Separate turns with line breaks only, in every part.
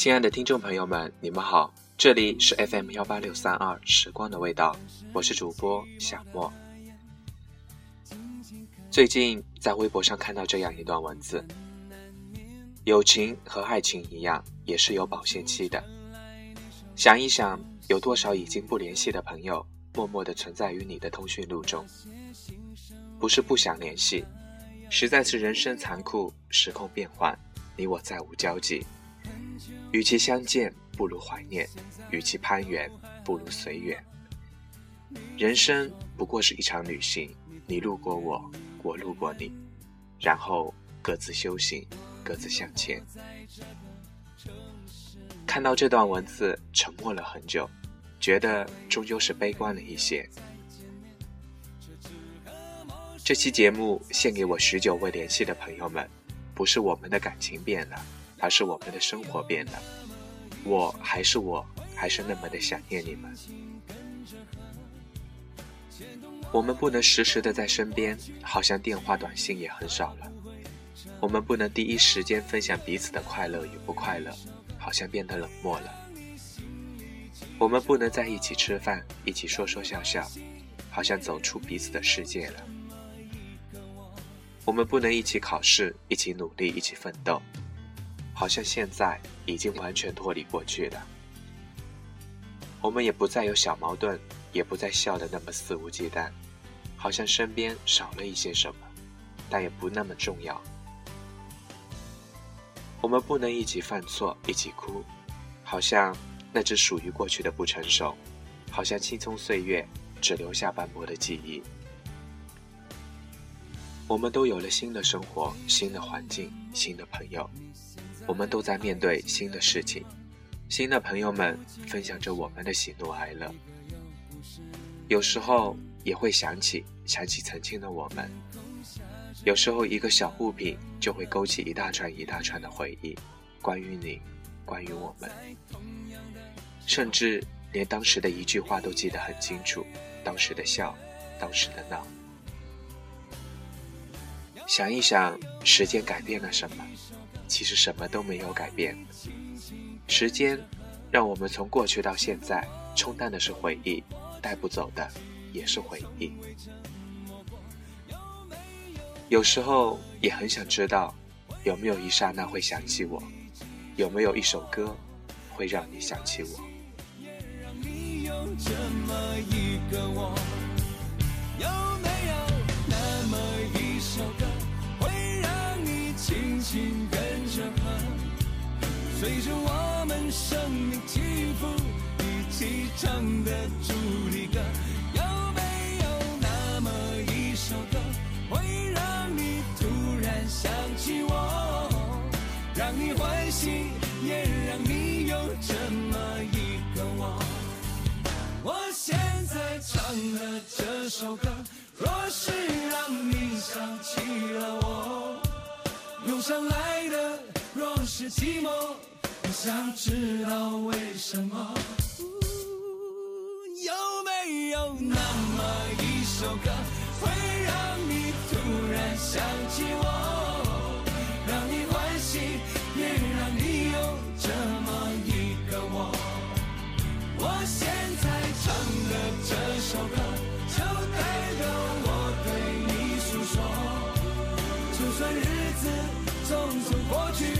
亲爱的听众朋友们，你们好，这里是 FM 幺八六三二时光的味道，我是主播小莫。最近在微博上看到这样一段文字：友情和爱情一样，也是有保鲜期的。想一想，有多少已经不联系的朋友，默默的存在于你的通讯录中？不是不想联系，实在是人生残酷，时空变幻，你我再无交集。与其相见，不如怀念；与其攀援，不如随缘。人生不过是一场旅行，你路过我，我路过你，然后各自修行，各自向前。看到这段文字，沉默了很久，觉得终究是悲观了一些。这期节目献给我许久未联系的朋友们，不是我们的感情变了。而是我们的生活变了，我还是我，还是那么的想念你们。我们不能时时的在身边，好像电话短信也很少了。我们不能第一时间分享彼此的快乐与不快乐，好像变得冷漠了。我们不能在一起吃饭，一起说说笑笑，好像走出彼此的世界了。我们不能一起考试，一起努力，一起奋斗。好像现在已经完全脱离过去了，我们也不再有小矛盾，也不再笑得那么肆无忌惮，好像身边少了一些什么，但也不那么重要。我们不能一起犯错，一起哭，好像那只属于过去的不成熟，好像青葱岁月只留下斑驳的记忆。我们都有了新的生活、新的环境、新的朋友。我们都在面对新的事情，新的朋友们分享着我们的喜怒哀乐。有时候也会想起，想起曾经的我们。有时候一个小物品就会勾起一大串一大串的回忆，关于你，关于我们，甚至连当时的一句话都记得很清楚，当时的笑，当时的闹。想一想，时间改变了什么？其实什么都没有改变。时间让我们从过去到现在，冲淡的是回忆，带不走的也是回忆。有时候也很想知道，有没有一刹那会想起我？有没有一首歌会让你想起我？有起唱的主题歌，有没有那么一首歌，会让你突然想起我，让你欢喜，也让你有这么一个我。我现在唱的这首歌，若是让你想起了我，涌上来的若是寂寞。想知道为什么？有没有那么一首歌，会让你突然想起我，让你欢喜，也让你有这么一个我？我现在唱的这首歌，就代表我对你诉说。就算日子匆匆过去。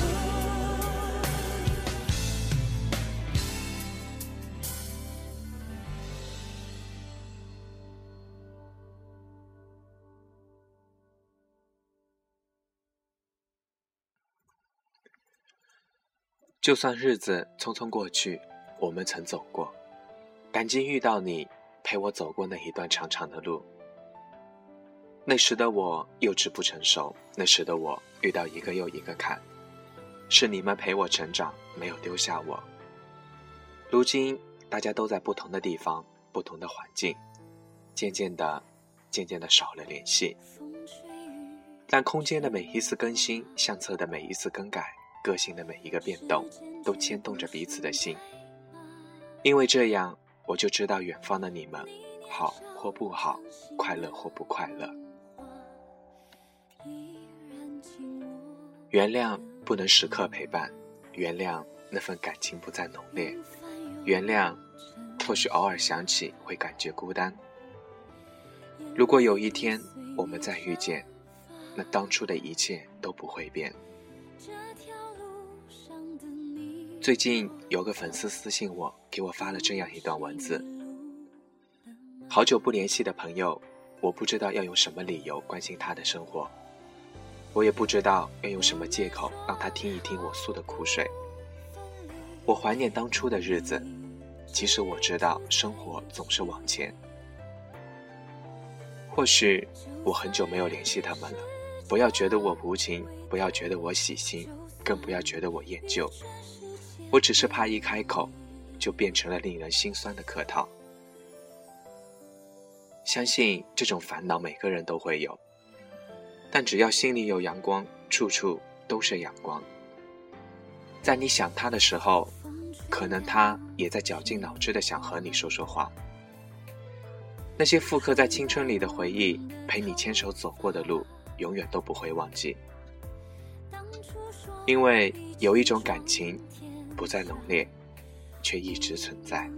就算日子匆匆过去，我们曾走过。感激遇到你，陪我走过那一段长长的路。那时的我幼稚不成熟，那时的我遇到一个又一个坎，是你们陪我成长，没有丢下我。如今大家都在不同的地方，不同的环境，渐渐的，渐渐的少了联系。但空间的每一次更新，相册的每一次更改，个性的每一个变动，都牵动着彼此的心。因为这样，我就知道远方的你们，好或不好，快乐或不快乐。原谅不能时刻陪伴，原谅那份感情不再浓烈，原谅或许偶尔想起会感觉孤单。如果有一天我们再遇见。那当初的一切都不会变。最近有个粉丝私信我，给我发了这样一段文字：好久不联系的朋友，我不知道要用什么理由关心他的生活，我也不知道要用什么借口让他听一听我诉的苦水。我怀念当初的日子，即使我知道生活总是往前。或许我很久没有联系他们了。不要觉得我无情，不要觉得我喜新，更不要觉得我厌旧。我只是怕一开口，就变成了令人心酸的客套。相信这种烦恼每个人都会有，但只要心里有阳光，处处都是阳光。在你想他的时候，可能他也在绞尽脑汁的想和你说说话。那些复刻在青春里的回忆，陪你牵手走过的路。永远都不会忘记，因为有一种感情不再浓烈，却一直存在。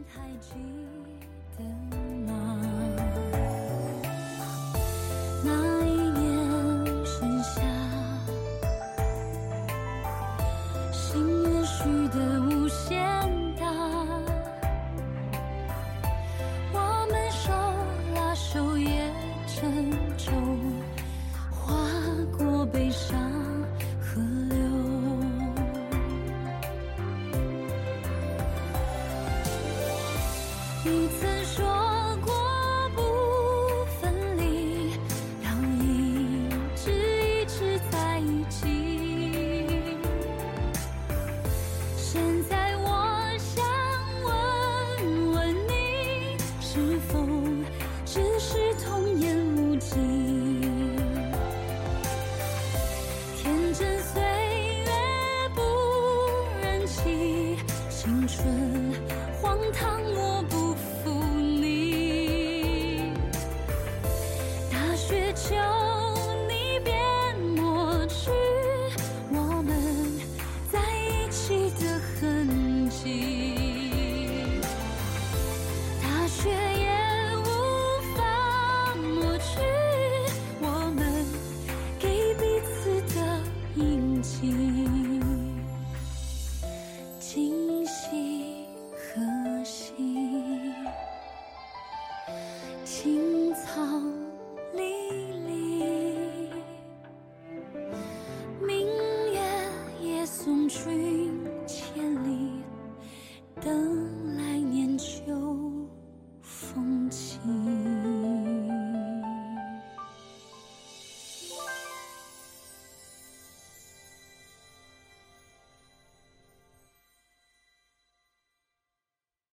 听